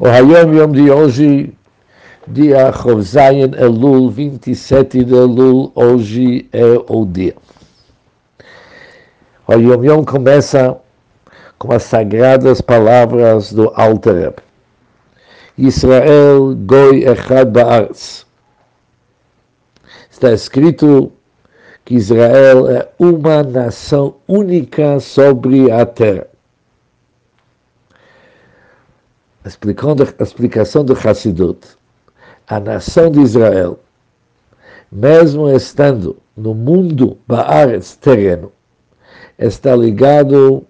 O Hayom Yom de hoje, dia Chovzayen Elul, 27 de Elul, hoje é o dia. O Hayom Yom começa com as sagradas palavras do Alter Israel Goi Echad Ba'aretz. Está escrito que Israel é uma nação única sobre a terra. Explicando a explicação do Hassidut, a nação de Israel, mesmo estando no mundo Baaretz terreno, está ligado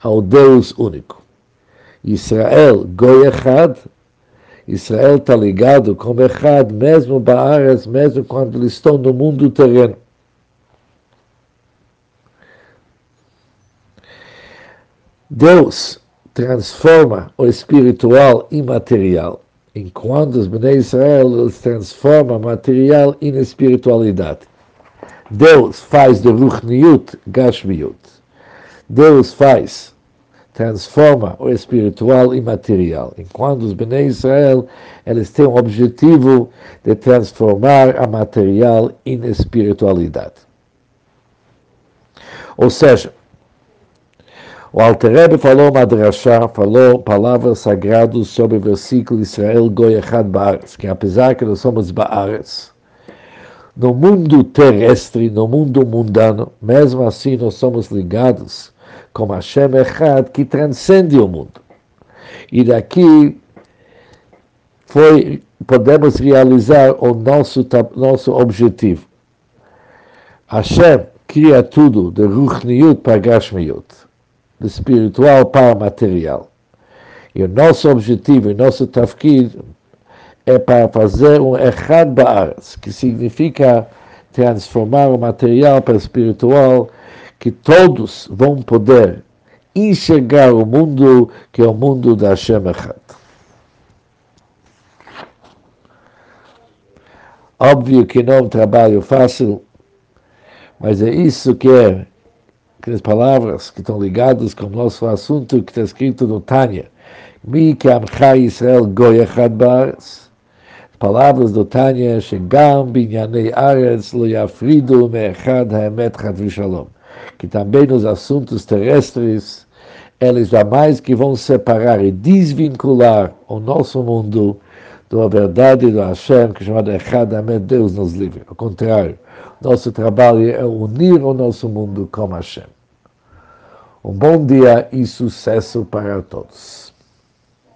ao Deus único. Israel, Goi Echad, Israel está ligado com Echad, mesmo Baaretz, mesmo quando eles estão no mundo terreno. Deus transforma o espiritual em material, enquanto os Bnei Israel transformam material em espiritualidade. Deus faz do Ruchniut Gashmiut. Deus faz, transforma o espiritual em material, enquanto os Bnei Israel eles têm o objetivo de transformar a material em espiritualidade. Ou seja, o Alter falou Madrashá, falou palavras sagradas sobre o versículo Israel Goyachad Baaretz, que apesar que nós somos Baaretz, no mundo terrestre, no mundo mundano, mesmo assim nós somos ligados com Hashem Echad, que transcende o mundo. E daqui foi, podemos realizar o nosso, nosso objetivo. Hashem cria tudo de Ruchniut para Gashmiut do espiritual para o material. E o nosso objetivo, o nosso tafkid é para fazer um Echad Ba'aretz, que significa transformar o material para o espiritual, que todos vão poder enxergar o mundo que é o mundo da Hashem Echad. Óbvio que não é um trabalho fácil, mas é isso que é aquelas palavras que estão ligadas com o nosso assunto que está escrito no Tânia. Mi que amcha Israel goyachad ba'aretz. Palavras do Tânia, Shegam binyanei aretz lo yafridu me'echad ha'emet. Que também nos assuntos terrestres, eles jamais que vão separar e desvincular o nosso mundo da verdade do Hashem, que é chamado Echad Amet, Deus nos livre. Ao contrário, nosso trabalho é unir o nosso mundo com Hashem. Um bom dia e sucesso para todos.